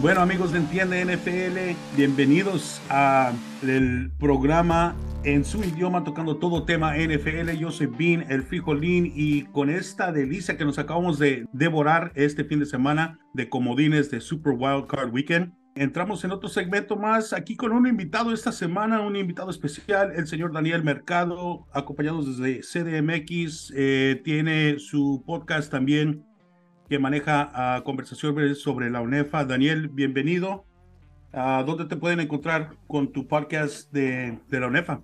Bueno amigos de Entiende NFL, bienvenidos a el programa en su idioma tocando todo tema NFL. Yo soy Bean, el frijolín, y con esta delicia que nos acabamos de devorar este fin de semana de comodines de Super Wild Card Weekend. Entramos en otro segmento más aquí con un invitado esta semana, un invitado especial, el señor Daniel Mercado, acompañado desde CDMX. Eh, tiene su podcast también que maneja uh, conversaciones sobre la UNEFA. Daniel, bienvenido. Uh, ¿Dónde te pueden encontrar con tu podcast de, la UNEFA?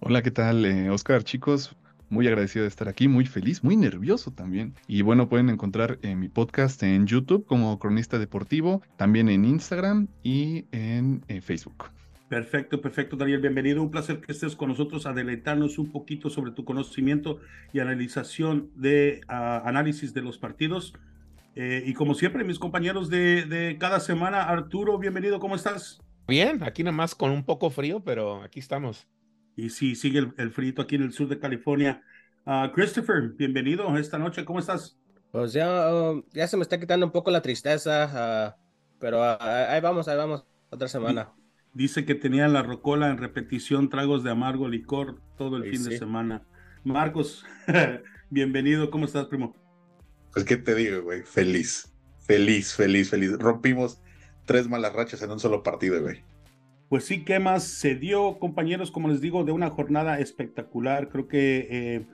Hola, ¿qué tal, eh, Oscar? Chicos, muy agradecido de estar aquí, muy feliz, muy nervioso también. Y bueno, pueden encontrar eh, mi podcast en YouTube como Cronista Deportivo, también en Instagram y en eh, Facebook. Perfecto, perfecto, Daniel. Bienvenido. Un placer que estés con nosotros a deleitarnos un poquito sobre tu conocimiento y analización de uh, análisis de los partidos. Eh, y como siempre, mis compañeros de, de, cada semana, Arturo, bienvenido. ¿Cómo estás? Bien, aquí nada más con un poco frío, pero aquí estamos. Y sí, sigue el, el frío aquí en el sur de California. Uh, Christopher, bienvenido esta noche. ¿Cómo estás? Pues ya, uh, ya se me está quitando un poco la tristeza, pero ahí vamos, ahí vamos, otra semana. Dice que tenía la rocola en repetición, tragos de amargo licor todo el Sí, fin sí. de semana. Marcos, bienvenido. ¿Cómo estás, primo? Pues, ¿qué te digo, güey? Feliz, feliz, feliz, feliz. Rompimos tres malas rachas en un solo partido, güey. Pues sí, ¿qué más se dio, compañeros? Como les digo, de una jornada espectacular. Creo que eh,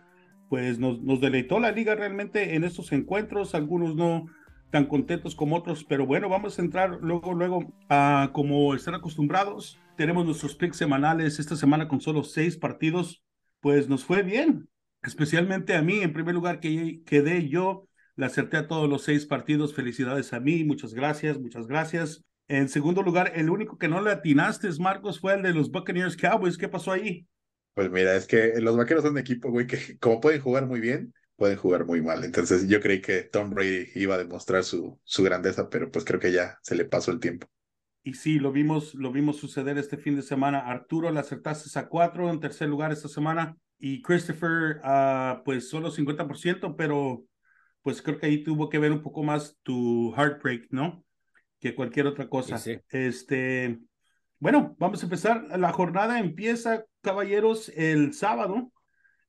pues nos, nos deleitó la liga realmente en estos encuentros. Algunos no tan contentos como otros, pero bueno, vamos a entrar luego, luego, a como están acostumbrados. Tenemos nuestros picks semanales esta semana con solo seis partidos. Pues nos fue bien, especialmente a mí. En primer lugar, que quedé yo, le acerté a todos los seis partidos. Felicidades a mí, muchas gracias, muchas gracias. En segundo lugar, el único que no le atinaste, Marcos, fue el de los Buccaneers Cowboys. ¿Qué pasó ahí? Pues mira, es que los vaqueros son un equipo, güey, que como pueden jugar muy bien, pueden jugar muy mal. Entonces yo creí que Tom Brady iba a demostrar su, su grandeza, pero pues creo que ya se le pasó el tiempo. Y sí, lo vimos, lo vimos suceder este fin de semana. Arturo le acertaste a cuatro en tercer lugar esta semana y Christopher, uh, pues solo 50%, pero pues creo que ahí tuvo que ver un poco más tu heartbreak, ¿no? Que cualquier otra cosa. Sí, sí. Este, bueno, vamos a empezar. La jornada empieza, caballeros, el sábado.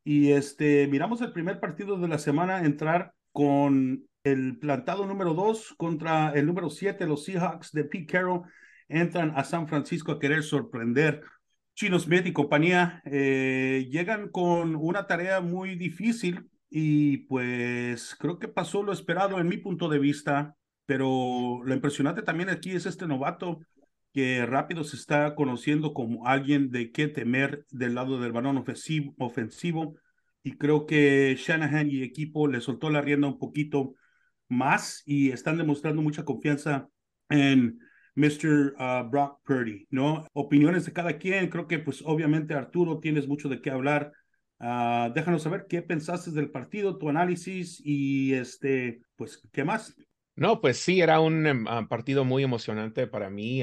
Y este, miramos el primer partido de la semana entrar con el plantado número dos contra el número siete, los Seahawks de Pete Carroll. Entran a San Francisco a querer sorprender. Chino Smith y compañía eh, llegan con una tarea muy difícil y pues creo que pasó lo esperado en mi punto de vista, pero lo impresionante también aquí es este novato que rápido se está conociendo como alguien de qué temer del lado del balón ofensivo, y creo que Shanahan y equipo le soltó la rienda un poquito más y están demostrando mucha confianza en Mr. Uh, Brock Purdy, ¿no? Opiniones de cada quien, creo que pues obviamente Arturo tienes mucho de qué hablar. Uh, déjanos saber qué pensaste del partido, tu análisis y este, pues, ¿qué más? No, pues sí, era un um, partido muy emocionante para mí.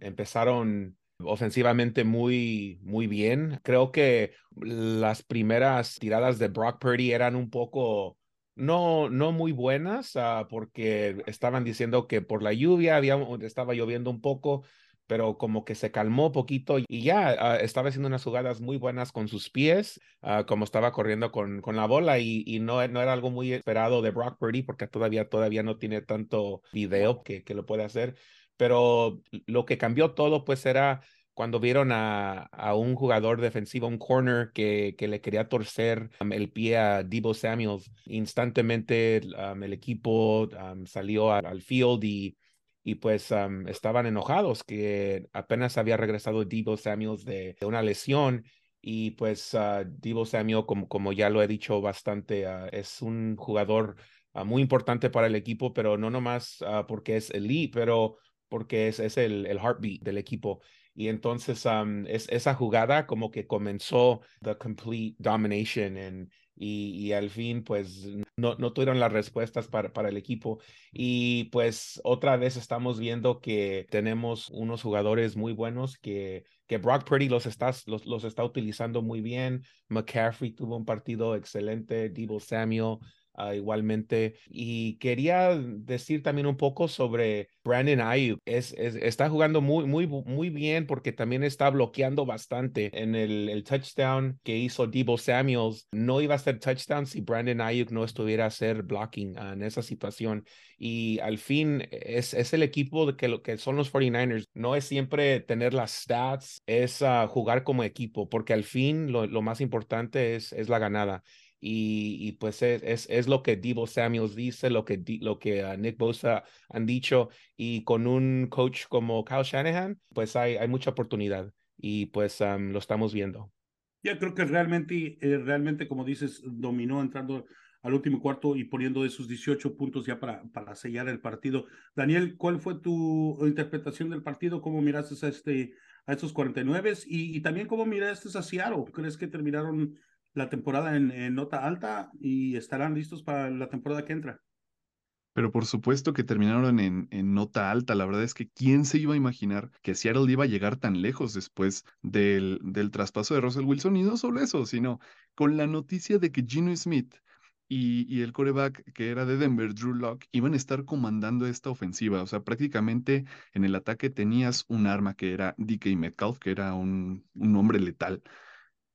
Empezaron ofensivamente muy, muy bien. Creo que las primeras tiradas de Brock Purdy eran un poco, no, no muy buenas, uh, porque estaban diciendo que por la lluvia había, estaba lloviendo un poco, pero como que se calmó poquito y ya uh, estaba haciendo unas jugadas muy buenas con sus pies, uh, como estaba corriendo con, con la bola y, y, no, no era algo muy esperado de Brock Purdy porque todavía, todavía no tiene tanto video que, que lo puede hacer. Pero lo que cambió todo pues era cuando vieron a, a, un jugador defensivo, un corner que, que le quería torcer um, el pie a Debo Samuels, instantemente um, el equipo um, salió al, al field y, y pues estaban enojados que apenas había regresado Debo Samuels de, de una lesión y pues uh, Debo Samuel, como, como ya lo he dicho bastante, uh, es un jugador uh, muy importante para el equipo, pero no nomás porque es elite, pero porque es, es el, el heartbeat del equipo. Y entonces es, esa jugada como que comenzó the complete domination en, y, y, al fin pues no, no tuvieron las respuestas para, para, el equipo. Y pues otra vez estamos viendo que tenemos unos jugadores muy buenos que, que Brock Purdy los está, los, los está utilizando muy bien. McCaffrey tuvo un partido excelente, Debo Samuel. Ah, igualmente. Y quería decir también un poco sobre Brandon Ayuk. Es, está jugando muy, muy, muy bien porque también está bloqueando bastante. En el, touchdown que hizo Debo Samuels, no iba a ser touchdown si Brandon Ayuk no estuviera a hacer blocking ah, en esa situación. Y al fin es, es el equipo de que, lo, que son los 49ers. No es siempre tener las stats, es ah, jugar como equipo, porque al fin lo, lo más importante es, es la ganada y, pues es, es, lo que Debo Samuels dice, lo que, lo que ah, Nick Bosa han dicho y con un coach como Kyle Shanahan, pues hay, hay mucha oportunidad y pues lo estamos viendo. Ya creo que realmente, eh, realmente, como dices, dominó entrando al último cuarto y poniendo esos 18 puntos ya para, para sellar el partido. Daniel, ¿cuál fue tu interpretación del partido? ¿Cómo miraste a, este, a estos 49? Y, y también cómo miraste a Seattle? ¿Crees que terminaron la temporada en, nota alta y estarán listos para la temporada que entra. Pero por supuesto que terminaron en, en, nota alta. La verdad es que quién se iba a imaginar que Seattle iba a llegar tan lejos después del, del traspaso de Russell Wilson. Y no solo eso, sino con la noticia de que Gino Smith y, y, el coreback que era de Denver, Drew Locke, iban a estar comandando esta ofensiva. O sea, prácticamente en el ataque tenías un arma que era DK Metcalf, que era un, un hombre letal.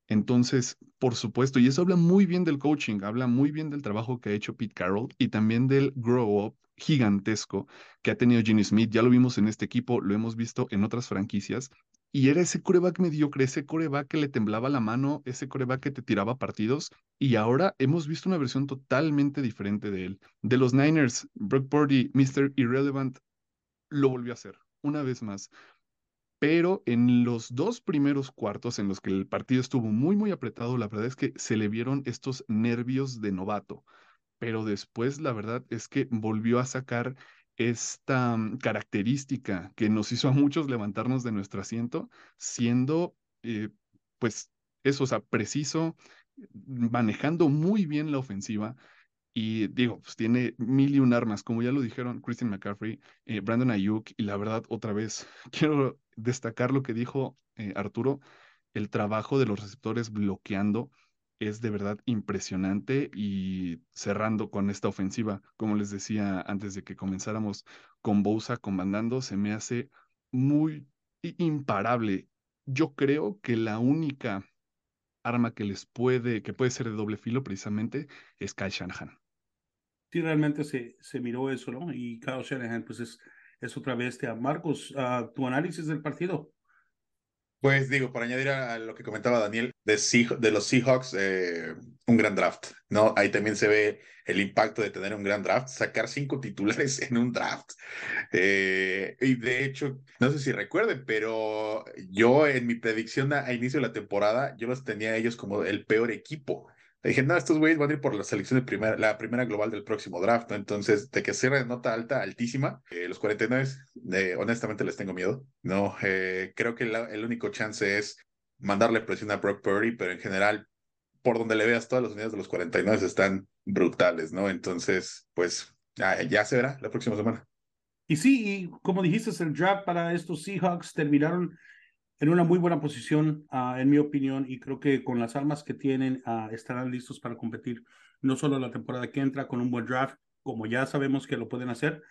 Entonces, por supuesto, y eso habla muy bien del coaching, habla muy bien del trabajo que ha hecho Pete Carroll y también del grow up gigantesco que ha tenido Gene Smith. Ya lo vimos en este equipo, lo hemos visto en otras franquicias. Y era ese coreback mediocre, ese coreback que le temblaba la mano, ese coreback que te tiraba partidos. Y ahora hemos visto una versión totalmente diferente de él. De los Niners, Brock Purdy, Mr. Irrelevant, lo volvió a hacer una vez más pero en los dos primeros cuartos en los que el partido estuvo muy, muy apretado, la verdad es que se le vieron estos nervios de novato, pero después la verdad es que volvió a sacar esta mm, característica que nos hizo a muchos levantarnos de nuestro asiento, siendo, eh, pues, eso, o sea, preciso, manejando muy bien la ofensiva, y digo, pues tiene mil y un armas, como ya lo dijeron Christian McCaffrey, eh, Brandon Ayuk, y la verdad, otra vez, quiero destacar lo que dijo eh, Arturo, el trabajo de los receptores bloqueando es de verdad impresionante y cerrando con esta ofensiva, como les decía antes de que comenzáramos con Bosa comandando, se me hace muy imparable. Yo creo que la única arma que les puede, que puede ser de doble filo precisamente, es Kyle Shanahan sí realmente se, se miró eso, ¿no? Y Kyle Shanahan, pues es, es otra bestia. Marcos, uh, tu análisis del partido. Pues digo, para añadir a lo que comentaba Daniel, de, de los Seahawks, eh, un gran draft, ¿no? Ahí también se ve el impacto de tener un gran draft, sacar cinco titulares en un draft. Eh, y de hecho, no sé si recuerden, pero yo en mi predicción a, a, inicio de la temporada, yo los tenía a ellos como el peor equipo dije, no, estos güeyes van a ir por la selección de primera, la primera global del próximo draft, Entonces, de que cierre de nota alta, altísima, eh, los 49, eh, honestamente les tengo miedo, ¿no? Eh, creo que el único chance es mandarle presión a Brock Purdy, pero en general, por donde le veas, todas las unidades de los 49 están brutales, ¿no? Entonces, pues, ya se verá la próxima semana. Y sí, y como dijiste, el draft para estos Seahawks terminaron en una muy buena posición, uh, en mi opinión, y creo que con las armas que tienen uh, estarán listos para competir no solo la temporada que entra con un buen draft, como ya sabemos que lo pueden hacer,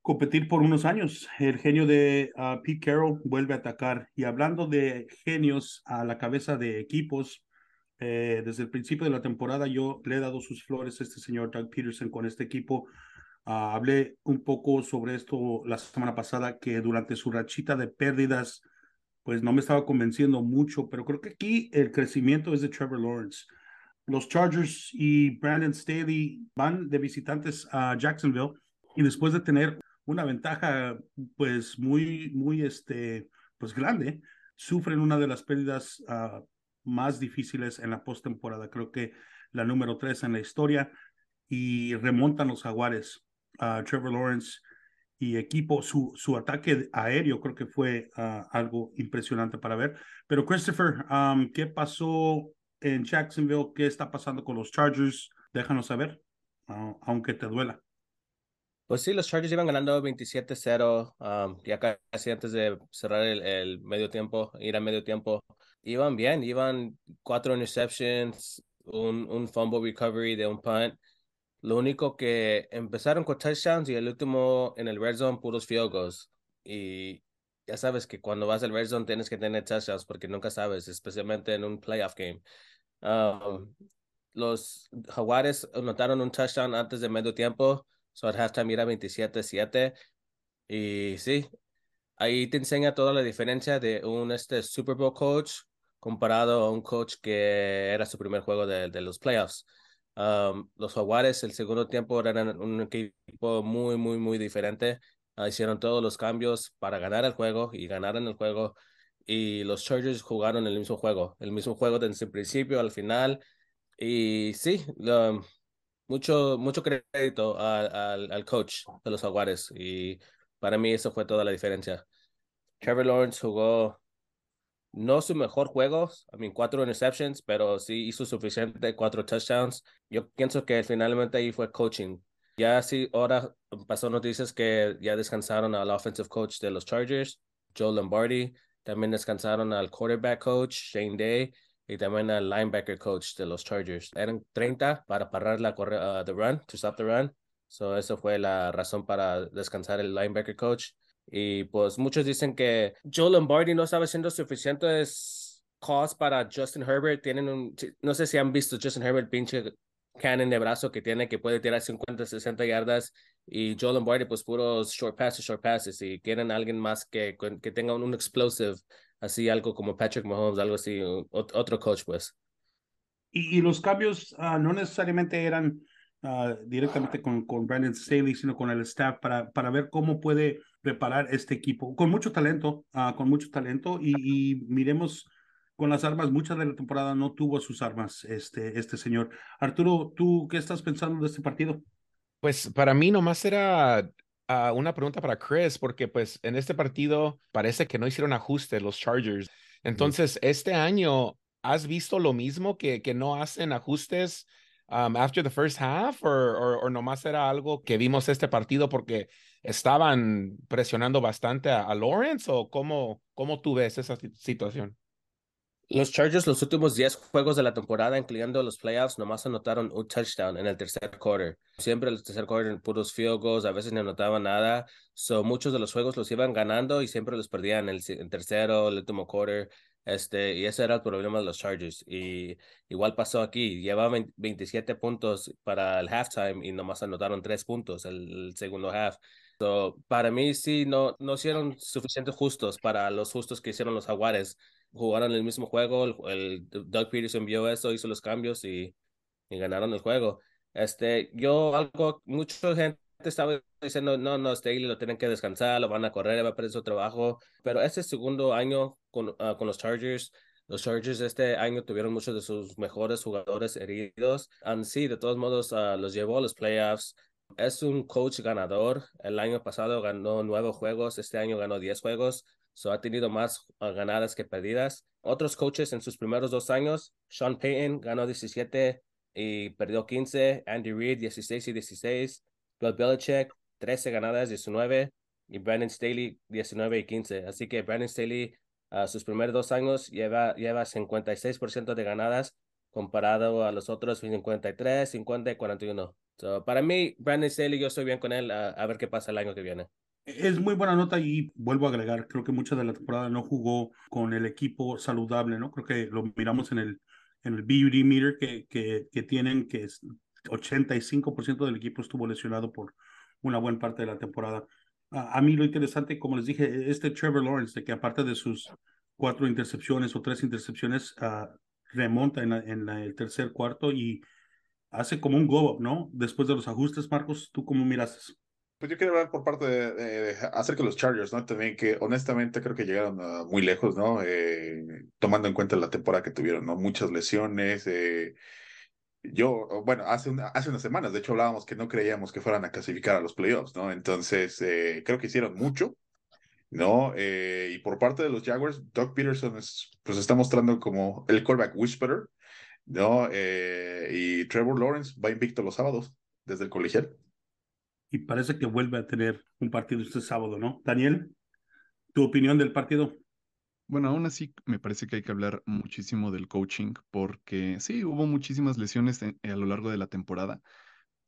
competir por unos años. El genio de uh, Pete Carroll vuelve a atacar. Y hablando de genios a la cabeza de equipos, eh, desde el principio de la temporada yo le he dado sus flores a este señor Doug Peterson con este equipo. hablé un poco sobre esto la semana pasada, que durante su rachita de pérdidas, pues no me estaba convenciendo mucho, pero creo que aquí el crecimiento es de Trevor Lawrence. Los Chargers y Brandon Staley van de visitantes a Jacksonville y después de tener una ventaja pues muy, muy este, pues grande, sufren una de las pérdidas uh, más difíciles en la postemporada. Creo que la número tres en la historia y remontan los jaguares. Trevor Lawrence y equipo, su, su ataque aéreo creo que fue uh, algo impresionante para ver. Pero Christopher, um, ¿qué pasó en Jacksonville? ¿Qué está pasando con los Chargers? Déjanos saber, uh, aunque te duela. Pues sí, los Chargers iban ganando 27-0, um, ya casi antes de cerrar el, el, medio tiempo, ir a medio tiempo. Iban bien, iban cuatro interceptions, un, un fumble recovery de un punt Lo único que empezaron con touchdowns y el último en el red zone puros field goals. Y ya sabes que cuando vas al red zone tienes que tener touchdowns porque nunca sabes, especialmente en un playoff game. Um, los Jaguares anotaron un touchdown antes de medio tiempo, so at halftime era 27-7. Y sí, ahí te enseña toda la diferencia de un este Super Bowl coach comparado a un coach que era su primer juego de, de los playoffs. Um, los Jaguares el segundo tiempo eran un equipo muy, muy, muy diferente. Uh, hicieron todos los cambios para ganar el juego y ganaron el juego. Y los Chargers jugaron el mismo juego, el mismo juego desde el principio al final. Y sí, mucho, mucho crédito al, al coach de los Jaguares. Y para mí eso fue toda la diferencia. Trevor Lawrence jugó no su mejor juego, I mean, cuatro interceptions, pero sí hizo suficiente, cuatro touchdowns. Yo pienso que finalmente ahí fue coaching. Ya sí, ahora pasó noticias que ya descansaron al offensive coach de los Chargers, Joe Lombardi. También descansaron al quarterback coach, Shane Day, y también al linebacker coach de los Chargers. Eran 30 para parar la corre uh, the run, to stop the run. So, eso fue la razón para descansar el linebacker coach. Y pues muchos dicen que Joe Lombardi no estaba haciendo suficientes calls para Justin Herbert. Tienen un, no sé si han visto Justin Herbert, pinche cannon de brazo que tiene, que puede tirar 50, 60 yardas. Y Joe Lombardi, pues puros short passes, short passes. Y quieren alguien más que, que tenga un, un explosive así algo como Patrick Mahomes, algo así, otro coach, pues. Y, y los cambios uh, no necesariamente eran uh, directamente con, con Brandon Staley, sino con el staff para, para ver cómo puede preparar este equipo. Con mucho talento, uh, con mucho talento. Y, y, miremos con las armas, muchas de la temporada no tuvo sus armas este, este señor. Arturo, ¿tú qué estás pensando de este partido? Pues para mí nomás era uh, una pregunta para Chris, porque pues en este partido parece que no hicieron ajustes los Chargers. Entonces, este año, ¿has visto lo mismo que, que no hacen ajustes um, after the first half? ¿O o nomás era algo que vimos este partido porque estaban presionando bastante a, a Lawrence? ¿O cómo, cómo tú ves esa situación? Los Chargers los últimos 10 juegos de la temporada, incluyendo los playoffs, nomás anotaron un touchdown en el tercer quarter. Siempre el tercer quarter puros field goals, a veces no anotaban nada. So, muchos de los juegos los iban ganando y siempre los perdían en el, tercero, el último quarter. Este, y ese era el problema de los Chargers. Y igual pasó aquí. Llevaban 27 puntos para el halftime y nomás anotaron 3 puntos el, el segundo half. So, para mí sí, no, no hicieron suficientes justos para los justos que hicieron los Jaguares jugaron el mismo juego, el, Doug Peterson vio eso, hizo los cambios y, y, ganaron el juego. Este, yo algo, mucha gente estaba diciendo, no, no, Staley lo tienen que descansar, lo van a correr, va a perder su trabajo, pero este segundo año con, uh, con los Chargers, los Chargers este año tuvieron muchos de sus mejores jugadores heridos. And sí, de todos modos, uh, los llevó a los playoffs. Es un coach ganador. El año pasado ganó nueve juegos, este año ganó diez juegos. So ha tenido más ganadas que perdidas. Otros coaches en sus primeros dos años, Sean Payton ganó 17 y perdió 15, Andy Reid 16 y 16, Bill Belichick 13 ganadas, 19 y Brandon Staley 19 y 15. Así que Brandon Staley a sus primeros dos años lleva, lleva 56% de ganadas comparado a los otros 53, 50 y 41. So, para mí, Brandon Staley, yo estoy bien con él, uh, a ver qué pasa el año que viene. Es muy buena nota y vuelvo a agregar, creo que mucha de la temporada no jugó con el equipo saludable, ¿no? Creo que lo miramos en el, en el beauty meter que, que, que tienen, que es 85% del equipo estuvo lesionado por una buena parte de la temporada. A, a, mí lo interesante, como les dije, este Trevor Lawrence, de que aparte de sus cuatro intercepciones o tres intercepciones, uh, remonta en, la, en la, el tercer cuarto y hace como un go-up, ¿no? Después de los ajustes, Marcos, ¿tú cómo miras pues yo quiero hablar por parte de, de, acerca de los Chargers, ¿no? También que honestamente creo que llegaron uh, muy lejos, ¿no? Eh, tomando en cuenta la temporada que tuvieron, ¿no? Muchas lesiones. Eh, yo, bueno, hace, una, hace unas semanas, de hecho, hablábamos que no creíamos que fueran a clasificar a los playoffs, ¿no? Entonces, eh, creo que hicieron mucho, ¿no? y por parte de los Jaguars, Doug Peterson es, pues está mostrando como el callback whisperer, ¿no? y Trevor Lawrence va invicto los sábados desde el colegial y parece que vuelve a tener un partido este sábado, ¿no? Daniel, ¿tu opinión del partido? Bueno, aún así me parece que hay que hablar muchísimo del coaching porque sí, hubo muchísimas lesiones a lo largo de la temporada,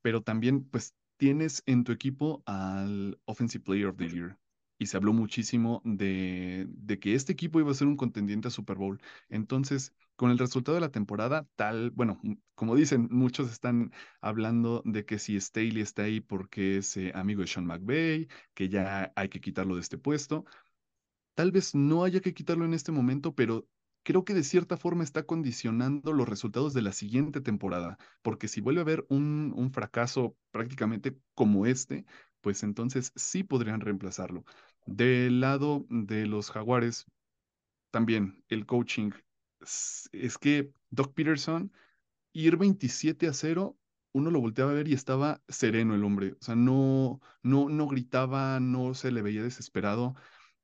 pero también pues tienes en tu equipo al Offensive Player of the Year. Y se habló muchísimo de, de que este equipo iba a ser un contendiente a Super Bowl. Entonces, con el resultado de la temporada, tal, bueno, como dicen, muchos están hablando de que si Staley está ahí porque es eh, amigo de Sean McVay, que ya hay que quitarlo de este puesto. Tal vez no haya que quitarlo en este momento, pero creo que de cierta forma está condicionando los resultados de la siguiente temporada, porque si vuelve a haber un, un fracaso prácticamente como este, pues entonces sí podrían reemplazarlo. Del lado de los jaguares, también el coaching. Es que Doc Peterson, ir 27 a 0, uno lo volteaba a ver y estaba sereno el hombre. O sea, no, no, no gritaba, no se le veía desesperado.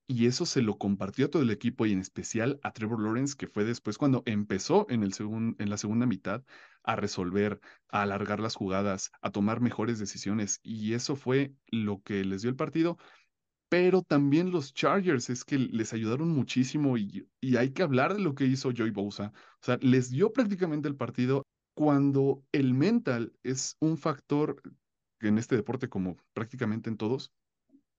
Y eso se lo compartió a todo el equipo y en especial a Trevor Lawrence, que fue después cuando empezó en, el en la segunda mitad a resolver, a alargar las jugadas, a tomar mejores decisiones. Y eso fue lo que les dio el partido. Pero también los Chargers es que les ayudaron muchísimo y, y hay que hablar de lo que hizo Joey Bosa. O sea, les dio prácticamente el partido cuando el mental es un factor en este deporte como prácticamente en todos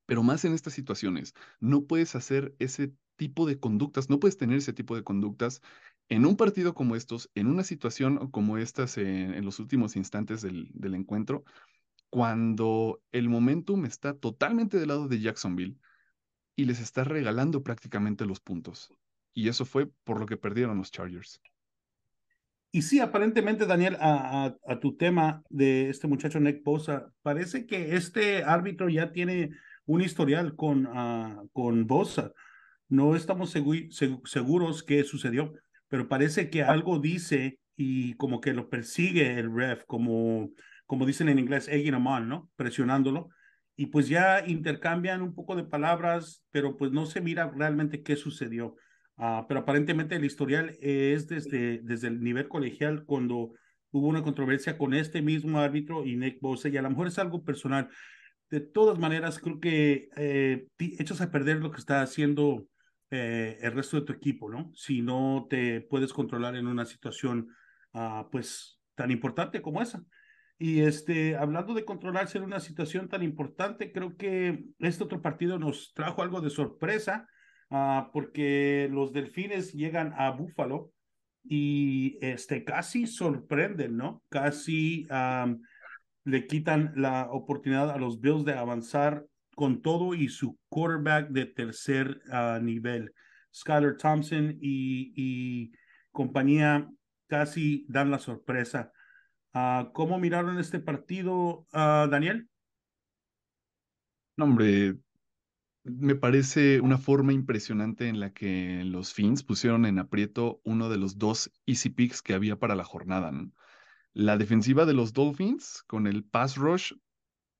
pero más en estas situaciones. No puedes hacer ese tipo de conductas, no puedes tener ese tipo de conductas en un partido como estos, en una situación como estas en, los últimos instantes del, del, encuentro, cuando el momentum está totalmente del lado de Jacksonville y les está regalando prácticamente los puntos. Y eso fue por lo que perdieron los Chargers. Y sí, aparentemente, Daniel, a, tu tema de este muchacho Nick Bosa, parece que este árbitro ya tiene un historial con, uh, con Bosa. No estamos seguros qué sucedió, pero parece que algo dice y como que lo persigue el ref, como, como dicen en inglés, egging him on, ¿no? Presionándolo. Y pues ya intercambian un poco de palabras, pero pues no se mira realmente qué sucedió. Uh, pero aparentemente el historial es desde, desde el nivel colegial cuando hubo una controversia con este mismo árbitro y Nick Bosa, y a lo mejor es algo personal de todas maneras, creo que eh, echas a perder lo que está haciendo eh, el resto de tu equipo, ¿no? Si no te puedes controlar en una situación, uh, pues, tan importante como esa. Y este, hablando de controlarse en una situación tan importante, creo que este otro partido nos trajo algo de sorpresa, uh, porque los delfines llegan a Búfalo y este, casi sorprenden, ¿no? Casi um, le quitan la oportunidad a los Bills de avanzar con todo y su quarterback de tercer uh, nivel. Skyler Thompson y, compañía casi dan la sorpresa. Uh, ¿Cómo miraron este partido, uh, Daniel? No, hombre, me parece una forma impresionante en la que los Fins pusieron en aprieto uno de los dos easy picks que había para la jornada. La defensiva de los Dolphins con el pass rush,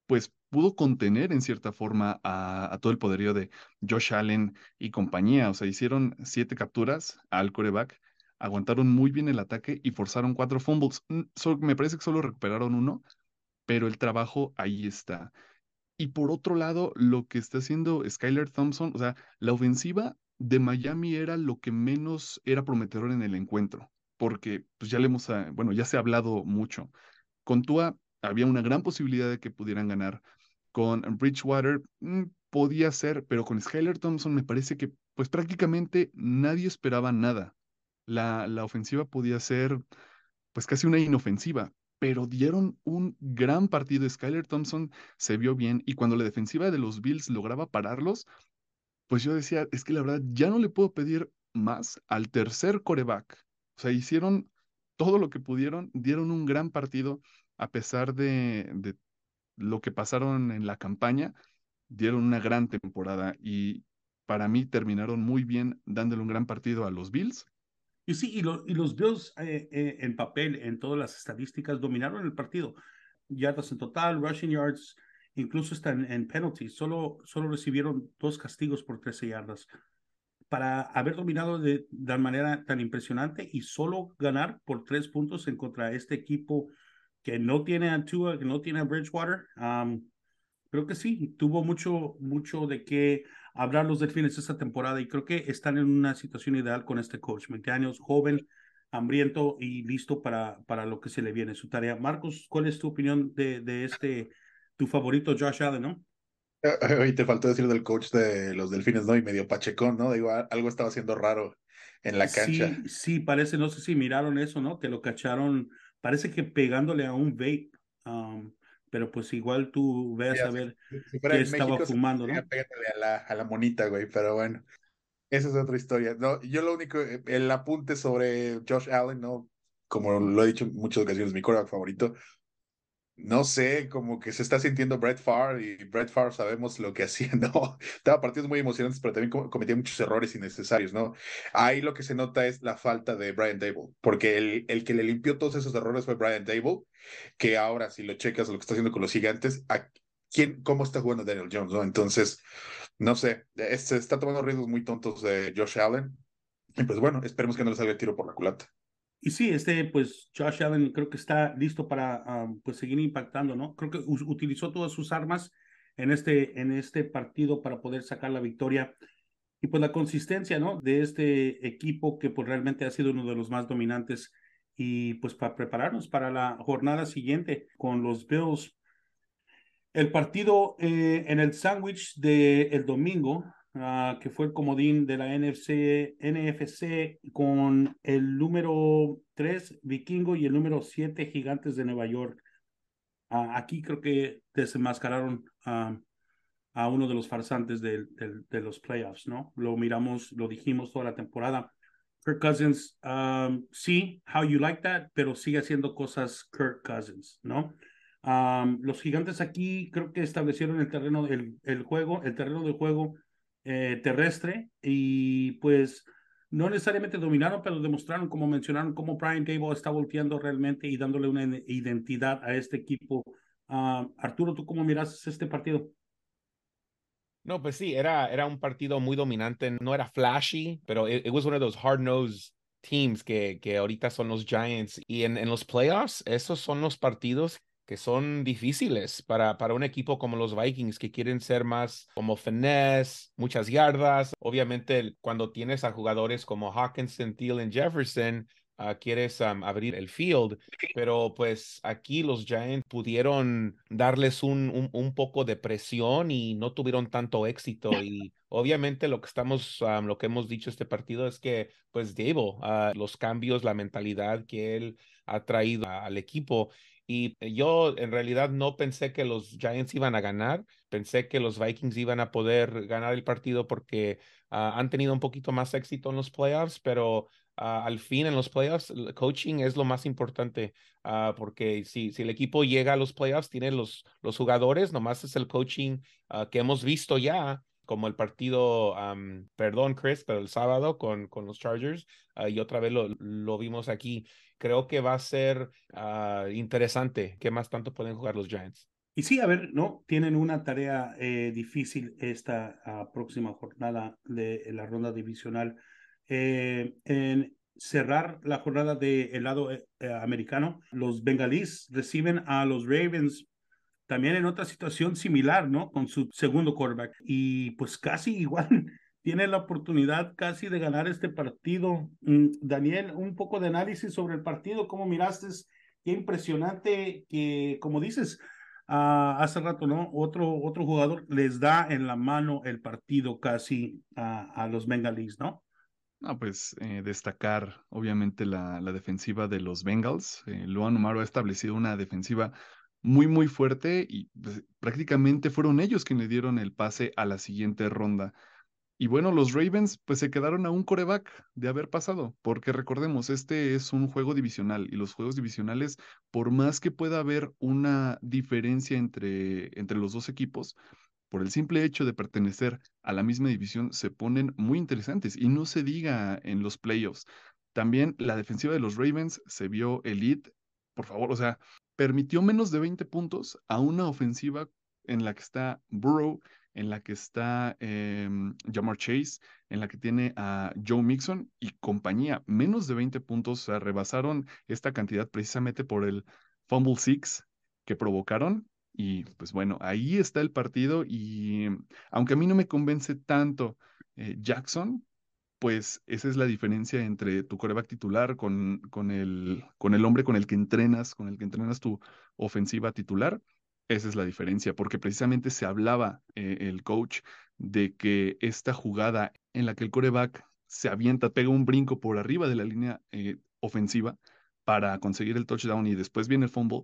pues pudo contener en cierta forma a, todo el poderío de Josh Allen y compañía. O sea, hicieron siete capturas al coreback, aguantaron muy bien el ataque y forzaron cuatro fumbles. Mm, me parece que solo recuperaron uno, pero el trabajo ahí está. Y por otro lado, lo que está haciendo Skyler Thompson, o sea, la ofensiva de Miami era lo que menos era prometedor en el encuentro porque pues ya le hemos, ah, bueno, ya se ha hablado mucho. Con Tua había una gran posibilidad de que pudieran ganar. Con Bridgewater mm, podía ser, pero con Skyler Thompson me parece que pues prácticamente nadie esperaba nada. La, la ofensiva podía ser pues casi una inofensiva, pero dieron un gran partido. Skyler Thompson se vio bien y cuando la defensiva de los Bills lograba pararlos, pues yo decía, es que la verdad ya no le puedo pedir más al tercer coreback o sea, hicieron todo lo que pudieron, dieron un gran partido a pesar de, de lo que pasaron en la campaña, dieron una gran temporada y para mí terminaron muy bien dándole un gran partido a los Bills. Y sí, y, y los Bills eh, eh, en papel, en todas las estadísticas, dominaron el partido. Yardas en total, rushing yards, incluso están en, penalty. Solo, solo recibieron dos castigos por 13 yardas para haber dominado de, de manera tan impresionante y solo ganar por tres puntos en contra de este equipo que no tiene a que no tiene Bridgewater. creo que sí, tuvo mucho, mucho de qué hablar los delfines esta temporada y creo que están en una situación ideal con este coach. 20 años, joven, hambriento y listo para, para lo que se le viene su tarea. Marcos, ¿cuál es tu opinión de, de este, tu favorito Josh Allen, no? Y te faltó decir del coach de los Delfines, ¿no? Y medio pachecón, ¿no? Digo, algo estaba haciendo raro en la cancha. Sí, sí, parece, no sé si miraron eso, ¿no? Que lo cacharon, parece que pegándole a un vape. Um, pero pues igual tú ves a ver qué estaba fumando, ¿no? A la, a la monita, güey, pero bueno, esa es otra historia. No, yo lo único, eh, el apunte sobre Josh Allen, ¿no? Como lo he dicho en muchas ocasiones, mi quarterback favorito, no sé, como que se está sintiendo Brett Favre y Brett Favre sabemos lo que hacía, ¿no? Estaba partidos muy emocionantes, pero también cometía muchos errores innecesarios, ¿no? Ahí lo que se nota es la falta de Brian Dable, porque el, el que le limpió todos esos errores fue Brian Dable, que ahora si lo checas lo que está haciendo con los gigantes, ¿a quién, ¿cómo está jugando Daniel Jones, no? Entonces, no sé, se está tomando riesgos muy tontos de Josh Allen, y pues bueno, esperemos que no le salga el tiro por la culata. Y sí, este, pues Josh Allen creo que está listo para pues seguir impactando, ¿no? Creo que utilizó todas sus armas en este, en este partido para poder sacar la victoria. Y pues la consistencia, ¿no? De este equipo que pues realmente ha sido uno de los más dominantes y pues para prepararnos para la jornada siguiente con los Bills. El partido eh, en el sándwich del el domingo Ah, que fue el comodín de la NFC, NFC con el número 3 Vikingo y el número 7 Gigantes de Nueva York. Ah, aquí creo que desenmascararon a uno de los farsantes de, los playoffs, ¿no? Lo miramos, lo dijimos toda la temporada. Kirk Cousins, um, sí, how you like that, pero sigue haciendo cosas Kirk Cousins, ¿no? los gigantes aquí creo que establecieron el terreno, el, el juego, el terreno del juego eh, terrestre y pues no necesariamente dominaron, pero demostraron, como mencionaron, cómo Brian Dable está volteando realmente y dándole una identidad a este equipo. Uh, Arturo, ¿tú cómo miras este partido? No, pues sí, era, era un partido muy dominante, no era flashy, pero it, was one of those hard-nosed teams que, que ahorita son los Giants. Y en, en los playoffs, esos son los partidos que son difíciles para, para un equipo como los Vikings que quieren ser más como finesse, muchas yardas. Obviamente, cuando tienes a jugadores como Hawkinson, Thielen, Jefferson, uh, quieres abrir el field, pero pues aquí los Giants pudieron darles un, un, un, poco de presión y no tuvieron tanto éxito. Y obviamente lo que estamos, lo que hemos dicho este partido es que pues Dable, uh, los cambios, la mentalidad que él ha traído al equipo y yo en realidad no pensé que los Giants iban a ganar, pensé que los Vikings iban a poder ganar el partido porque ah, han tenido un poquito más éxito en los playoffs, pero ah, al fin en los playoffs el coaching es lo más importante uh, porque si, si el equipo llega a los playoffs, tiene los, los jugadores, nomás es el coaching que hemos visto ya como el partido, perdón Chris, pero el sábado con, con los Chargers y otra vez lo, lo vimos aquí creo que va a ser uh, interesante qué más tanto pueden jugar los Giants. Y sí, a ver, ¿no? Tienen una tarea eh, difícil esta uh, próxima jornada de la ronda divisional. Eh, en cerrar la jornada del de lado eh, americano, los bengalíes reciben a los Ravens también en otra situación similar, ¿no? Con su segundo quarterback. Y pues casi igual tiene la oportunidad casi de ganar este partido. Mm, Daniel, un poco de análisis sobre el partido, ¿cómo miraste? Qué impresionante que, como dices, uh, hace rato, ¿no? Otro, otro jugador les da en la mano el partido casi a los Bengals, ¿no? No, pues eh, destacar obviamente la, defensiva de los Bengals. Eh, Luan Umaro ha establecido una defensiva muy, muy fuerte y pues, prácticamente fueron ellos quienes le dieron el pase a la siguiente ronda. Y bueno, los Ravens pues se quedaron a un coreback de haber pasado, porque recordemos, este es un juego divisional y los juegos divisionales, por más que pueda haber una diferencia entre, entre los dos equipos, por el simple hecho de pertenecer a la misma división, se ponen muy interesantes y no se diga en los playoffs. También la defensiva de los Ravens se vio elite, por favor, o sea, permitió menos de 20 puntos a una ofensiva en la que está Burrow, en la que está eh, Jamar Chase, en la que tiene a Joe Mixon y compañía. Menos de 20 puntos, o sea, rebasaron esta cantidad precisamente por el fumble six que provocaron. Y pues bueno, ahí está el partido y aunque a mí no me convence tanto eh, Jackson, pues esa es la diferencia entre tu coreback titular con, con, el, con el hombre con el que entrenas, con el que entrenas tu ofensiva titular. Esa es la diferencia, porque precisamente se hablaba eh, el coach de que esta jugada en la que el coreback se avienta, pega un brinco por arriba de la línea eh, ofensiva para conseguir el touchdown y después viene el fumble,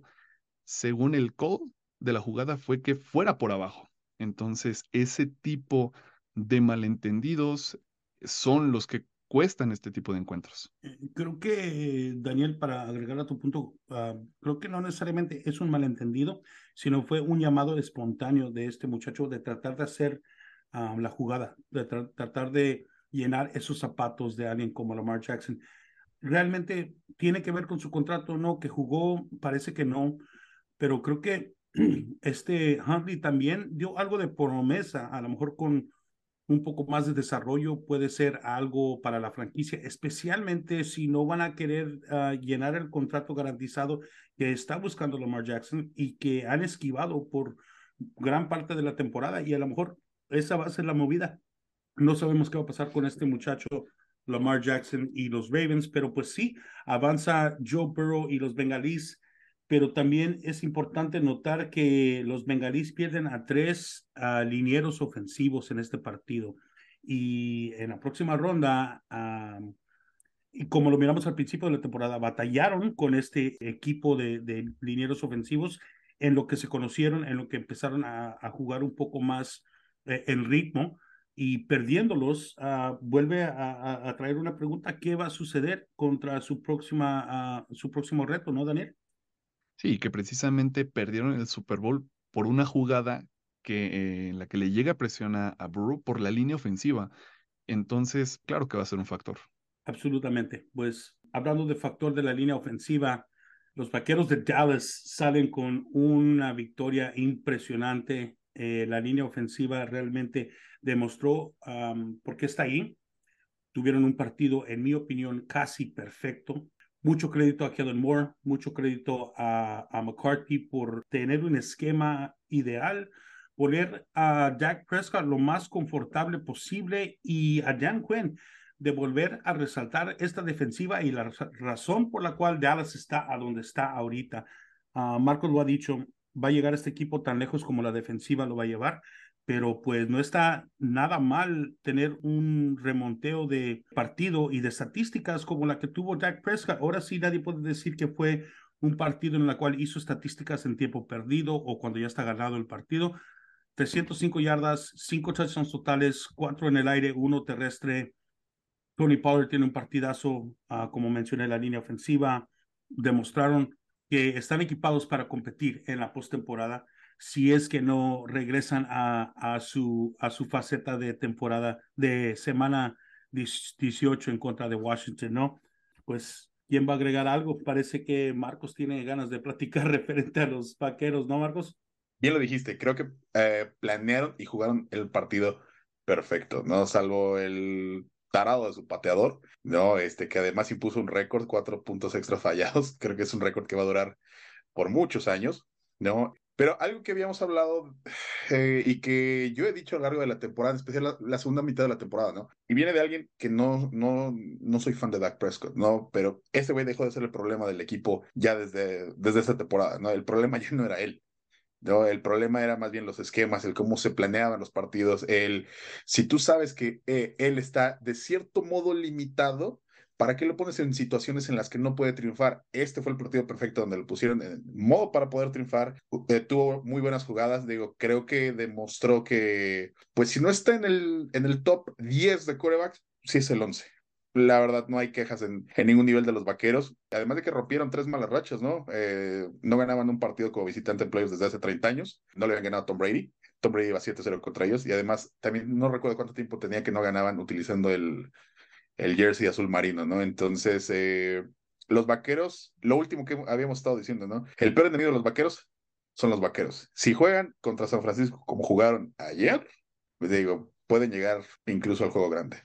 según el call de la jugada fue que fuera por abajo. Entonces, ese tipo de malentendidos son los que cuestan este tipo de encuentros. Eh, creo que, Daniel, para agregar a tu punto, ah, creo que no necesariamente es un malentendido, sino fue un llamado espontáneo de este muchacho de tratar de hacer ah, la jugada, de tratar de llenar esos zapatos de alguien como Lamar Jackson. Realmente tiene que ver con su contrato, no, que jugó, parece que no, pero creo que este Huntley también dio algo de promesa, a lo mejor con un poco más de desarrollo puede ser algo para la franquicia, especialmente si no van a querer ah, llenar el contrato garantizado que está buscando Lamar Jackson y que han esquivado por gran parte de la temporada y a lo mejor esa va a ser la movida. No sabemos qué va a pasar con este muchacho Lamar Jackson y los Ravens, pero pues sí, avanza Joe Burrow y los Bengalís pero también es importante notar que los bengalíes pierden a tres uh, linieros ofensivos en este partido. Y en la próxima ronda, uh, y como lo miramos al principio de la temporada, batallaron con este equipo de, de linieros ofensivos en lo que se conocieron, en lo que empezaron a, jugar un poco más eh, en ritmo y perdiéndolos, uh, vuelve a, a, traer una pregunta, ¿qué va a suceder contra su, próxima, su próximo reto, no, Daniel? Sí, que precisamente perdieron el Super Bowl por una jugada que, eh, en la que le llega presión a, a por la línea ofensiva. Entonces, claro que va a ser un factor. Absolutamente. Pues hablando de factor de la línea ofensiva, los vaqueros de Dallas salen con una victoria impresionante. Eh, la línea ofensiva realmente demostró por qué está ahí. Tuvieron un partido, en mi opinión, casi perfecto. Mucho crédito a Kellen Moore, mucho crédito a, a McCarthy por tener un esquema ideal, poner a Dak Prescott lo más confortable posible y a Dan Quinn de volver a resaltar esta defensiva y la razón por la cual Dallas está a donde está ahorita. Uh, Marcos lo ha dicho, va a llegar este equipo tan lejos como la defensiva lo va a llevar pero pues no está nada mal tener un remonteo de partido y de estadísticas como la que tuvo Dak Prescott. Ahora sí nadie puede decir que fue un partido en el cual hizo estadísticas en tiempo perdido o cuando ya está ganado el partido. 305 yardas, 5 touchdowns totales, 4 en el aire, 1 terrestre. Tony Pollard tiene un partidazo, uh, como mencioné, la línea ofensiva. Demostraron que están equipados para competir en la postemporada si es que no regresan a, a, su, a su faceta de temporada de semana 18 en contra de Washington, ¿no? Pues, ¿quién va a agregar algo? Parece que Marcos tiene ganas de platicar referente a los vaqueros, ¿no, Marcos? Bien lo dijiste, creo que eh, planearon y jugaron el partido perfecto, ¿no? Salvo el tarado de su pateador, ¿no? Este que además impuso un récord, cuatro puntos extra fallados, creo que es un récord que va a durar por muchos años, ¿no? Pero algo que habíamos hablado eh, y que yo he dicho a lo largo de la temporada, en especial la, segunda mitad de la temporada, ¿no? Y viene de alguien que no, no, no soy fan de Dak Prescott, ¿no? Pero ese güey dejó de ser el problema del equipo ya desde, desde esta temporada, ¿no? El problema ya no era él. ¿no? El problema era más bien los esquemas, el cómo se planeaban los partidos, el si tú sabes que eh, él está de cierto modo limitado, ¿Para qué lo pones en situaciones en las que no puede triunfar? Este fue el partido perfecto donde lo pusieron en modo para poder triunfar. Eh, tuvo muy buenas jugadas. Digo, creo que demostró que, pues si no está en el, en el top 10 de corebacks, sí es el 11. La verdad, no hay quejas en, en, ningún nivel de los vaqueros. Además de que rompieron tres malas rachas, ¿no? Eh, no ganaban un partido como visitante en playoffs desde hace 30 años. No le habían ganado a Tom Brady. Tom Brady iba 7-0 contra ellos. Y además, también no recuerdo cuánto tiempo tenía que no ganaban utilizando el, el jersey azul marino, ¿no? Entonces, eh, los vaqueros, lo último que habíamos estado diciendo, ¿no? El peor enemigo de los vaqueros son los vaqueros. Si juegan contra San Francisco como jugaron ayer, pues digo, pueden llegar incluso al juego grande.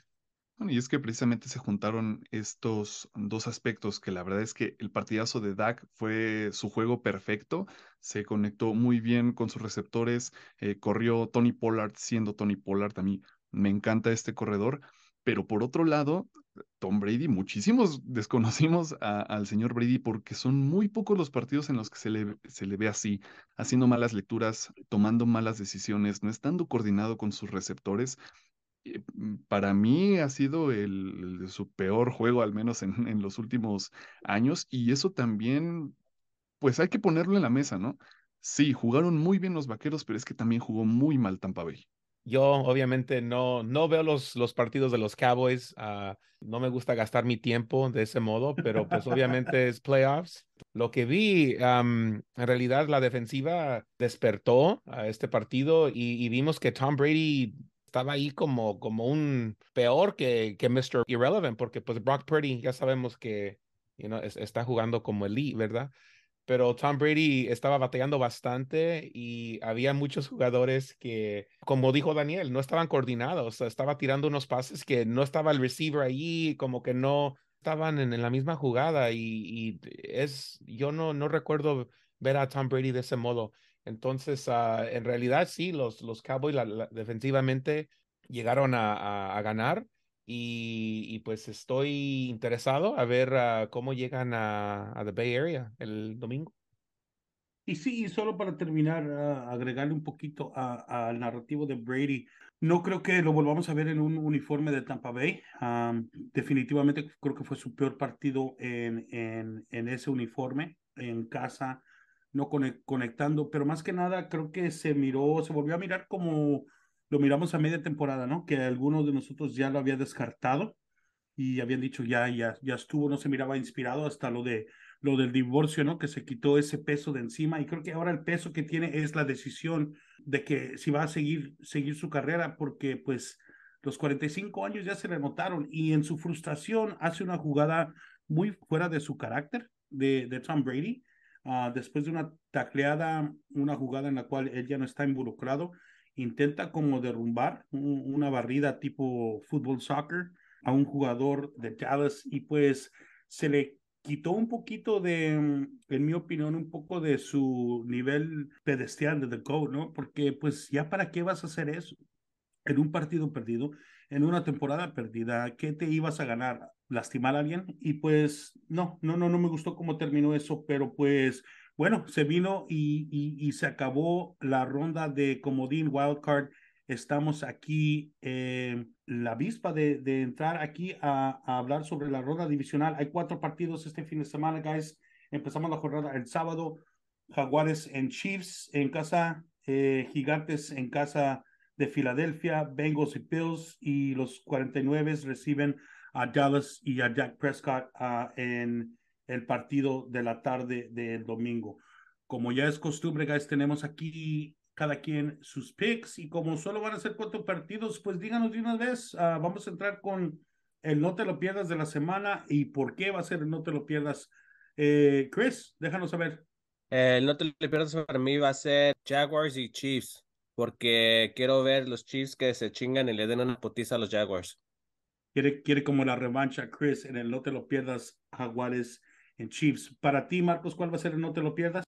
Y es que precisamente se juntaron estos dos aspectos, que la verdad es que el partidazo de Dak fue su juego perfecto, se conectó muy bien con sus receptores, eh, corrió Tony Pollard siendo Tony Pollard, a mí me encanta este corredor, Pero por otro lado, Tom Brady, muchísimos desconocimos al señor Brady porque son muy pocos los partidos en los que se le, se le ve así, haciendo malas lecturas, tomando malas decisiones, no estando coordinado con sus receptores. Eh, para mí ha sido el, su peor juego, al menos en, en los últimos años, y eso también, pues hay que ponerlo en la mesa, ¿no? Sí, jugaron muy bien los vaqueros, pero es que también jugó muy mal Tampa Bay. Yo obviamente no, no veo los, los partidos de los Cowboys. Ah, no me gusta gastar mi tiempo de ese modo, pero pues obviamente es playoffs. Lo que vi, en realidad la defensiva despertó a este partido y, vimos que Tom Brady estaba ahí como, como un peor que, que Mr. Irrelevant, porque pues Brock Purdy ya sabemos que you está jugando como elite, ¿verdad? Pero Tom Brady estaba batallando bastante y había muchos jugadores que, como dijo Daniel, no estaban coordinados, estaba tirando unos pases que no estaba el receiver ahí, como que no estaban en, la misma jugada y, es, yo no, no recuerdo ver a Tom Brady de ese modo. Entonces, ah, en realidad sí, los, los Cowboys defensivamente llegaron a ganar y, pues estoy interesado a ver ah, cómo llegan a, a, The Bay Area el domingo. Y sí, y solo para terminar, uh, agregarle un poquito al narrativo de Brady, no creo que lo volvamos a ver en un uniforme de Tampa Bay. definitivamente creo que fue su peor partido en, en, en ese uniforme, en casa, no conectando, pero más que nada creo que se miró, se volvió a mirar como lo miramos a media temporada, ¿no? Que algunos de nosotros ya lo había descartado y habían dicho ya, ya, ya estuvo, no se miraba inspirado hasta lo de lo del divorcio, ¿no? Que se quitó ese peso de encima y creo que ahora el peso que tiene es la decisión de que si va a seguir, seguir su carrera porque pues los 45 años ya se le notaron y en su frustración hace una jugada muy fuera de su carácter de, de Tom Brady. Uh, después de una tacleada, una jugada en la cual él ya no está involucrado, intenta como derrumbar una barrida tipo fútbol soccer a un jugador de Dallas y pues se le quitó un poquito de, en mi opinión, un poco de su nivel pedestal de The GOAT, ¿no? Porque pues ya para qué vas a hacer eso en un partido perdido, en una temporada perdida, ¿qué te ibas a ganar? ¿Lastimar a alguien? Y pues no, no, no, no me gustó cómo terminó eso, pero pues bueno, se vino y, se acabó la ronda de comodín wildcard. Estamos aquí, eh, la vispa de, entrar aquí a, a, hablar sobre la ronda divisional. Hay cuatro partidos este fin de semana, guys. Empezamos la jornada el sábado. Jaguares en Chiefs en casa, eh, Gigantes en casa de Filadelfia, Bengals y Bills y los 49 reciben a Dallas y a Jack Prescott uh, en el partido de la tarde del domingo. Como ya es costumbre, guys, tenemos aquí cada quien sus picks y como solo van a ser cuatro partidos, pues díganos de una vez, uh, vamos a entrar con el no te lo pierdas de la semana y por qué va a ser el no te lo pierdas. Eh, Chris, déjanos saber. El no te lo pierdas para mí va a ser Jaguars y Chiefs, porque quiero ver los Chiefs que se chingan y le den una potiza a los Jaguars. Quiere, quiere como la revancha, Chris, en el no te lo pierdas, Jaguares en Chiefs. Para ti, Marcos, ¿cuál va a ser el no te lo pierdas?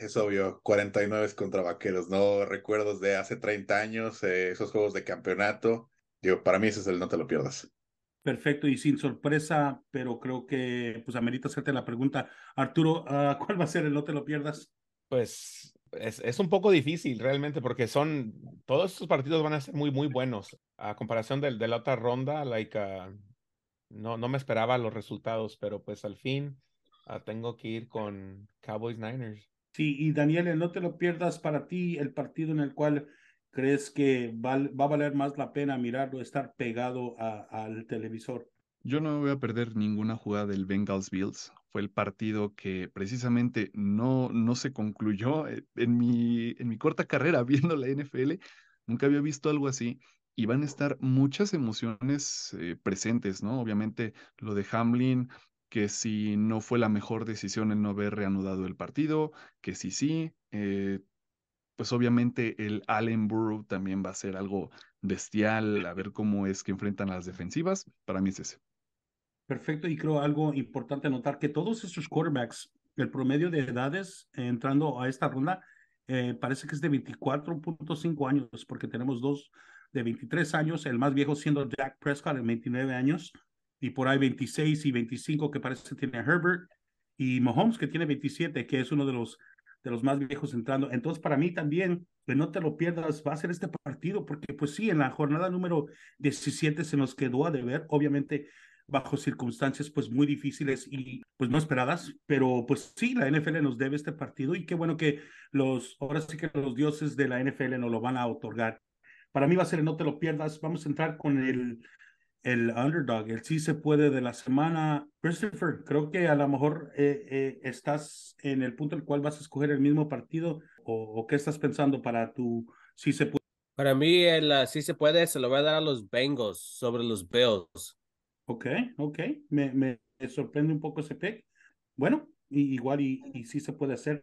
Es obvio, 49 contra Vaqueros, no recuerdos de hace 30 años, eh, esos juegos de campeonato. Digo, para mí ese es el no te lo pierdas. Perfecto y sin sorpresa, pero creo que pues amerita hacerte la pregunta. Arturo, uh, ¿cuál va a ser el no te lo pierdas? Pues es, es, un poco difícil realmente porque son, todos estos partidos van a ser muy, muy buenos. A comparación de, de la otra ronda, like, uh, no, no me esperaba los resultados, pero pues al fin Ah, tengo que ir con Cowboys Niners. Sí, y Daniel, no te lo pierdas para ti el partido en el cual crees que va, va a valer más la pena mirarlo, estar pegado al televisor. Yo no voy a perder ninguna jugada del Bengals Bills. Fue el partido que precisamente no, no se concluyó eh, en mi, en mi corta carrera viendo la NFL. Nunca había visto algo así y van a estar muchas emociones eh, presentes, ¿no? Obviamente lo de Hamlin, que si no fue la mejor decisión el no haber reanudado el partido, que si sí, eh, pues obviamente el Allen Burrow también va a ser algo bestial, a ver cómo es que enfrentan a las defensivas, para mí es ese. Perfecto, y creo algo importante notar que todos estos quarterbacks, el promedio de edades entrando a esta ronda, eh, parece que es de 24.5 años, porque tenemos dos de 23 años, el más viejo siendo Jack Prescott, de 29 años, y por ahí 26 y 25 que parece que tiene Herbert, y Mahomes que tiene 27, que es uno de los, de los más viejos entrando. Entonces, para mí también, que no te lo pierdas, va a ser este partido, porque pues sí, en la jornada número 17 se nos quedó a deber, obviamente bajo circunstancias pues muy difíciles y pues no esperadas, pero pues sí, la NFL nos debe este partido y qué bueno que los, ahora sí que los dioses de la NFL nos lo van a otorgar. Para mí va a ser no te lo pierdas, vamos a entrar con el, el underdog, el sí se puede de la semana. Christopher, creo que a lo mejor eh, eh, estás en el punto en el cual vas a escoger el mismo partido o, o qué estás pensando para tu sí se puede. Para mí, el uh, sí se puede, se lo voy a dar a los Bengals sobre los Bills. Ok, ok. Me, me, sorprende un poco ese pick. Bueno, y, igual y, y sí se puede hacer.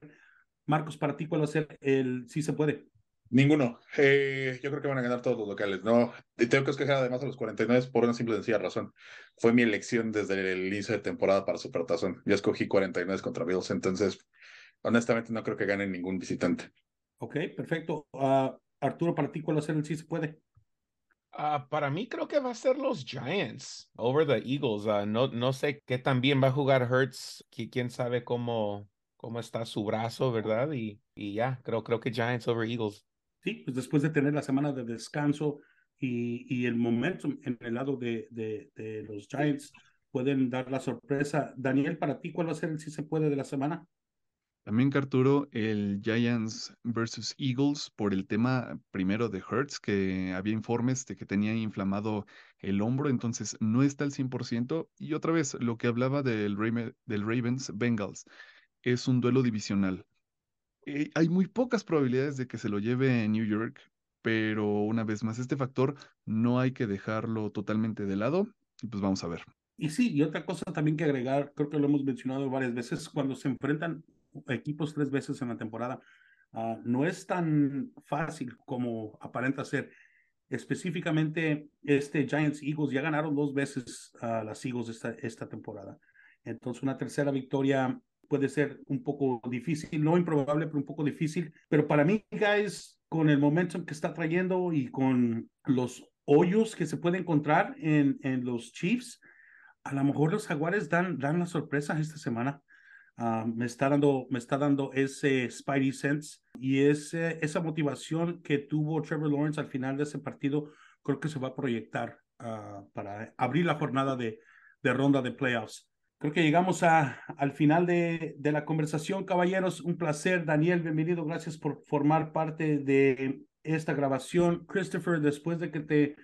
Marcos, para ti, ¿cuál va a ser el sí se puede? Ninguno. Eh, yo creo que van a ganar todos los locales. No, y tengo que escoger además a los 49 por una simple y sencilla razón. Fue mi elección desde el inicio de temporada para Supertazón. Yo escogí 49 contra Bills, entonces honestamente no creo que gane ningún visitante. Ok, perfecto. Uh, Arturo, para ti, ¿cuál va a ser el sí se puede? Uh, para mí creo que va a ser los Giants over the Eagles. Uh, no, no sé qué tan bien va a jugar Hurts. Quién sabe cómo, cómo está su brazo, ¿verdad? Y, y ya, creo, creo que Giants over Eagles. Sí, pues después de tener la semana de descanso y, y el momentum en el lado de, de, los Giants, pueden dar la sorpresa. Daniel, para ti, ¿cuál va a ser el si se puede de la semana? También, Arturo, el Giants versus Eagles por el tema primero de Hertz, que había informes de que tenía inflamado el hombro, entonces no está al 100%. Y otra vez, lo que hablaba del, del Ravens Bengals, es un duelo divisional. Eh, hay muy pocas probabilidades de que se lo lleve New York, pero una vez más, este factor no hay que dejarlo totalmente de lado. Y pues vamos a ver. Y sí, y otra cosa también que agregar, creo que lo hemos mencionado varias veces, cuando se enfrentan equipos tres veces en la temporada, uh, no es tan fácil como aparenta ser. Específicamente, este Giants Eagles ya ganaron dos veces a uh, las Eagles esta, esta temporada. Entonces, una tercera victoria puede ser un poco difícil, no improbable, pero un poco difícil. Pero para mí, guys, con el momentum que está trayendo y con los hoyos que se puede encontrar en, en los Chiefs, a lo mejor los Jaguares dan, dan la sorpresa esta semana. Uh, me, está dando, me está dando ese Spidey Sense y ese, esa motivación que tuvo Trevor Lawrence al final de ese partido, creo que se va a proyectar uh, para abrir la jornada de, de ronda de playoffs. Creo que llegamos a, al final de, de, la conversación, caballeros. Un placer, Daniel, bienvenido. Gracias por formar parte de esta grabación. Christopher, después de que te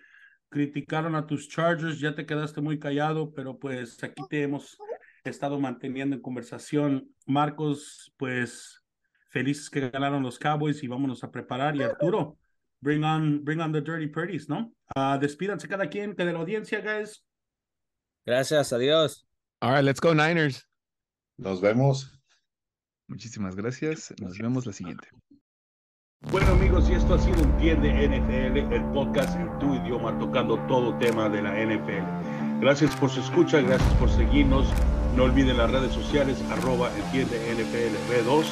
criticaron a tus Chargers, ya te quedaste muy callado, pero pues aquí te hemos estado manteniendo en conversación. Marcos, pues felices que ganaron los Cowboys y vámonos a preparar. Y Arturo, bring on, bring on the dirty pretties, ¿no? Uh, despídanse cada quien que de la audiencia, guys. Gracias, adiós. All right, let's go Niners. Nos vemos. Muchísimas gracias. Nos vemos la siguiente. Bueno amigos, y esto ha sido Entiende NFL, el podcast en tu idioma tocando todo tema de la NFL. Gracias por su escucha, gracias por seguirnos. No olviden las redes sociales, arroba Entiende NFL B2.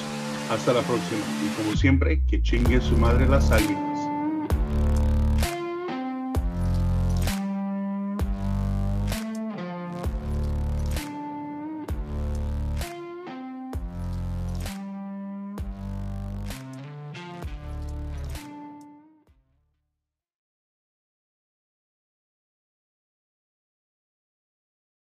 Hasta la próxima. Y como siempre, que chingue su madre las águilas.